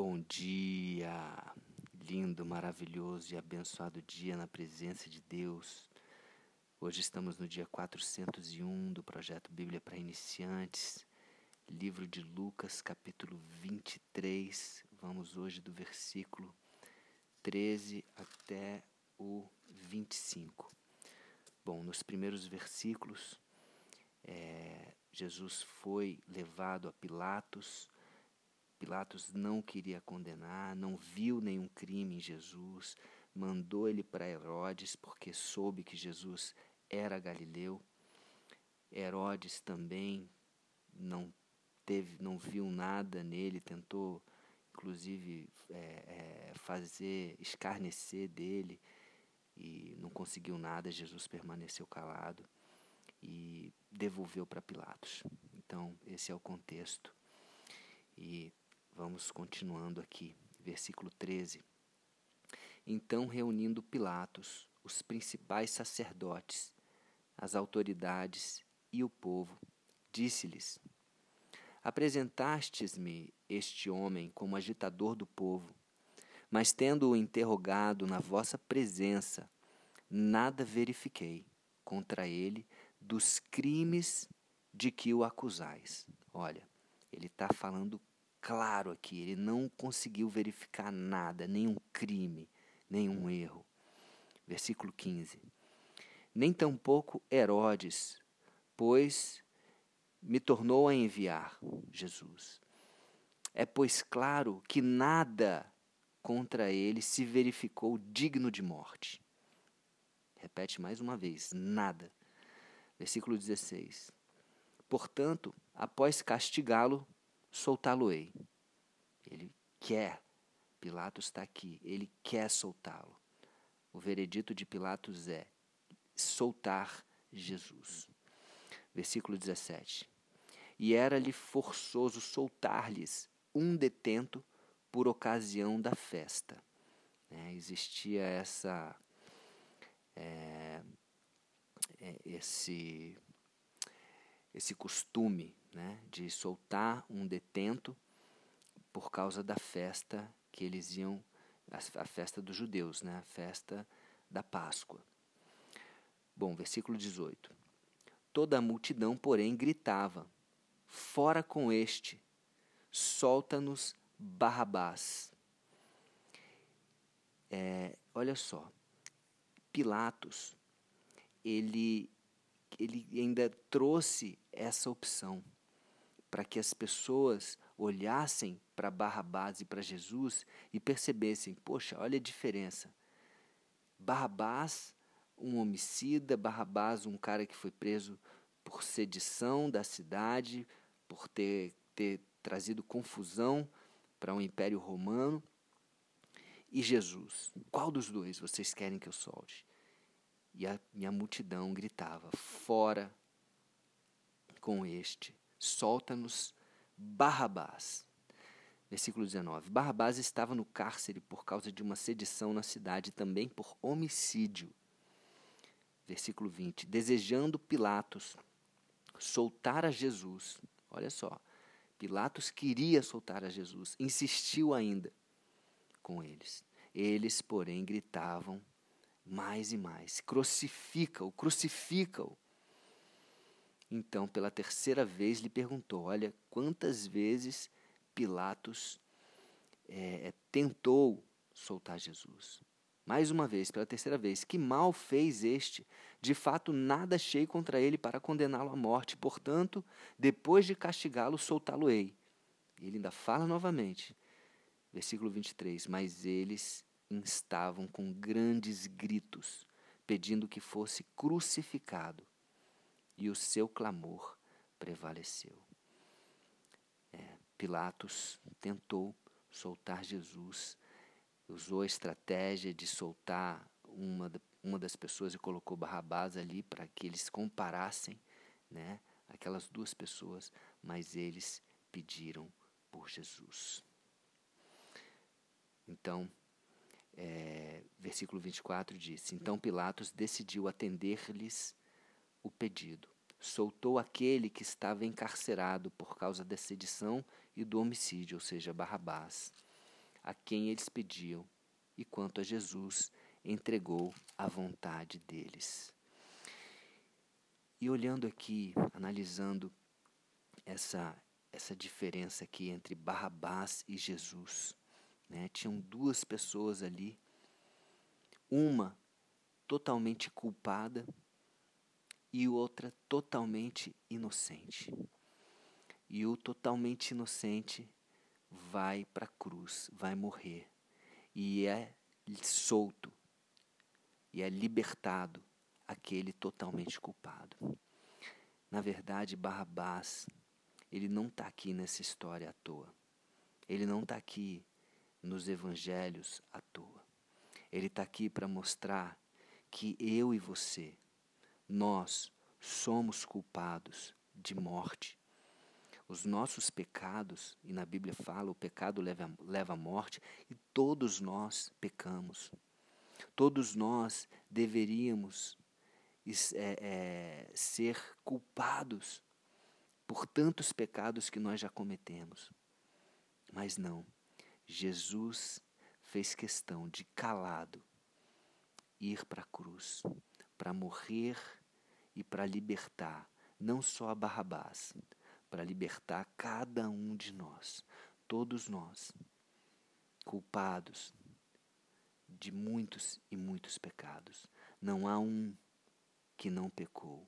Bom dia, lindo, maravilhoso e abençoado dia na presença de Deus. Hoje estamos no dia 401 do projeto Bíblia para Iniciantes, livro de Lucas, capítulo 23. Vamos hoje do versículo 13 até o 25. Bom, nos primeiros versículos, é, Jesus foi levado a Pilatos Pilatos não queria condenar, não viu nenhum crime em Jesus, mandou ele para Herodes porque soube que Jesus era galileu. Herodes também não teve, não viu nada nele, tentou inclusive é, é, fazer escarnecer dele e não conseguiu nada. Jesus permaneceu calado e devolveu para Pilatos. Então esse é o contexto. E Vamos continuando aqui, versículo 13. Então, reunindo Pilatos, os principais sacerdotes, as autoridades e o povo, disse-lhes: Apresentastes-me este homem como agitador do povo, mas tendo-o interrogado na vossa presença, nada verifiquei contra ele dos crimes de que o acusais. Olha, ele está falando claro aqui, ele não conseguiu verificar nada, nenhum crime, nenhum erro. Versículo 15. Nem tampouco Herodes, pois me tornou a enviar Jesus. É, pois, claro que nada contra ele se verificou digno de morte. Repete mais uma vez: nada. Versículo 16. Portanto, após castigá-lo, soltá-lo-ei. Ele quer. Pilatos está aqui. Ele quer soltá-lo. O veredito de Pilatos é soltar Jesus. Versículo 17. E era-lhe forçoso soltar-lhes um detento por ocasião da festa. É, existia essa. É, é, esse, esse costume né, de soltar um detento por causa da festa que eles iam, a festa dos judeus, né, a festa da Páscoa. Bom, versículo 18. Toda a multidão, porém, gritava: Fora com este, solta-nos Barrabás. É, olha só, Pilatos, ele, ele ainda trouxe essa opção para que as pessoas olhassem para Barrabás e para Jesus e percebessem: poxa, olha a diferença. Barrabás, um homicida, Barrabás, um cara que foi preso por sedição da cidade, por ter, ter trazido confusão para o um Império Romano. E Jesus, qual dos dois vocês querem que eu solte? E a minha multidão gritava: Fora com este solta-nos Barrabás. Versículo 19. Barrabás estava no cárcere por causa de uma sedição na cidade, também por homicídio. Versículo 20. Desejando Pilatos soltar a Jesus. Olha só. Pilatos queria soltar a Jesus, insistiu ainda com eles. Eles, porém, gritavam mais e mais: crucifica-o, crucifica-o. Então, pela terceira vez, lhe perguntou: Olha, quantas vezes Pilatos é, tentou soltar Jesus? Mais uma vez, pela terceira vez, que mal fez este? De fato, nada achei contra ele para condená-lo à morte. Portanto, depois de castigá-lo, soltá-lo-ei. Ele ainda fala novamente. Versículo 23. Mas eles instavam com grandes gritos, pedindo que fosse crucificado e o seu clamor prevaleceu. É, Pilatos tentou soltar Jesus, usou a estratégia de soltar uma, uma das pessoas e colocou Barrabás ali para que eles comparassem né, aquelas duas pessoas, mas eles pediram por Jesus. Então, é, versículo 24 diz: Então Pilatos decidiu atender-lhes o pedido. Soltou aquele que estava encarcerado por causa da sedição e do homicídio, ou seja, Barrabás. a quem eles pediam e quanto a Jesus entregou à vontade deles. E olhando aqui, analisando essa essa diferença aqui entre Barrabás e Jesus, né? Tinham duas pessoas ali, uma totalmente culpada e outra totalmente inocente. E o totalmente inocente vai para a cruz, vai morrer e é solto e é libertado aquele totalmente culpado. Na verdade, Barrabás, ele não está aqui nessa história à toa. Ele não está aqui nos evangelhos à toa. Ele está aqui para mostrar que eu e você, nós somos culpados de morte. Os nossos pecados, e na Bíblia fala, o pecado leva, leva à morte, e todos nós pecamos. Todos nós deveríamos é, é, ser culpados por tantos pecados que nós já cometemos. Mas não, Jesus fez questão de calado ir para a cruz, para morrer e para libertar não só a Barrabás, para libertar cada um de nós, todos nós, culpados de muitos e muitos pecados. Não há um que não pecou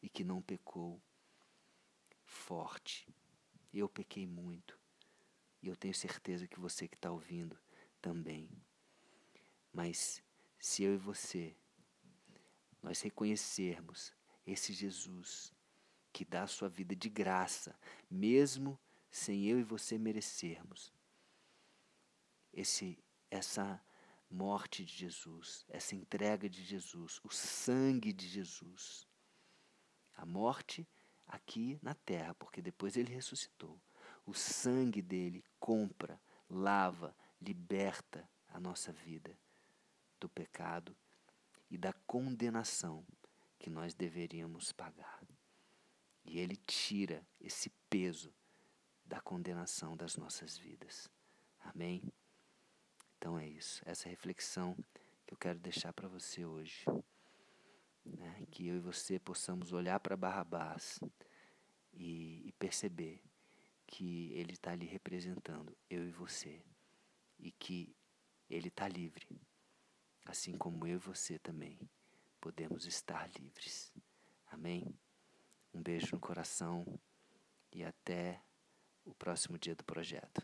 e que não pecou forte. Eu pequei muito e eu tenho certeza que você que está ouvindo também. Mas se eu e você nós reconhecermos esse Jesus que dá a sua vida de graça, mesmo sem eu e você merecermos. Esse essa morte de Jesus, essa entrega de Jesus, o sangue de Jesus. A morte aqui na terra, porque depois ele ressuscitou. O sangue dele compra, lava, liberta a nossa vida do pecado e da condenação que nós deveríamos pagar. E Ele tira esse peso da condenação das nossas vidas. Amém? Então é isso. Essa reflexão que eu quero deixar para você hoje. Né? Que eu e você possamos olhar para Barrabás e, e perceber que Ele está ali representando eu e você. E que Ele está livre. Assim como eu e você também podemos estar livres. Amém? Um beijo no coração e até o próximo dia do projeto.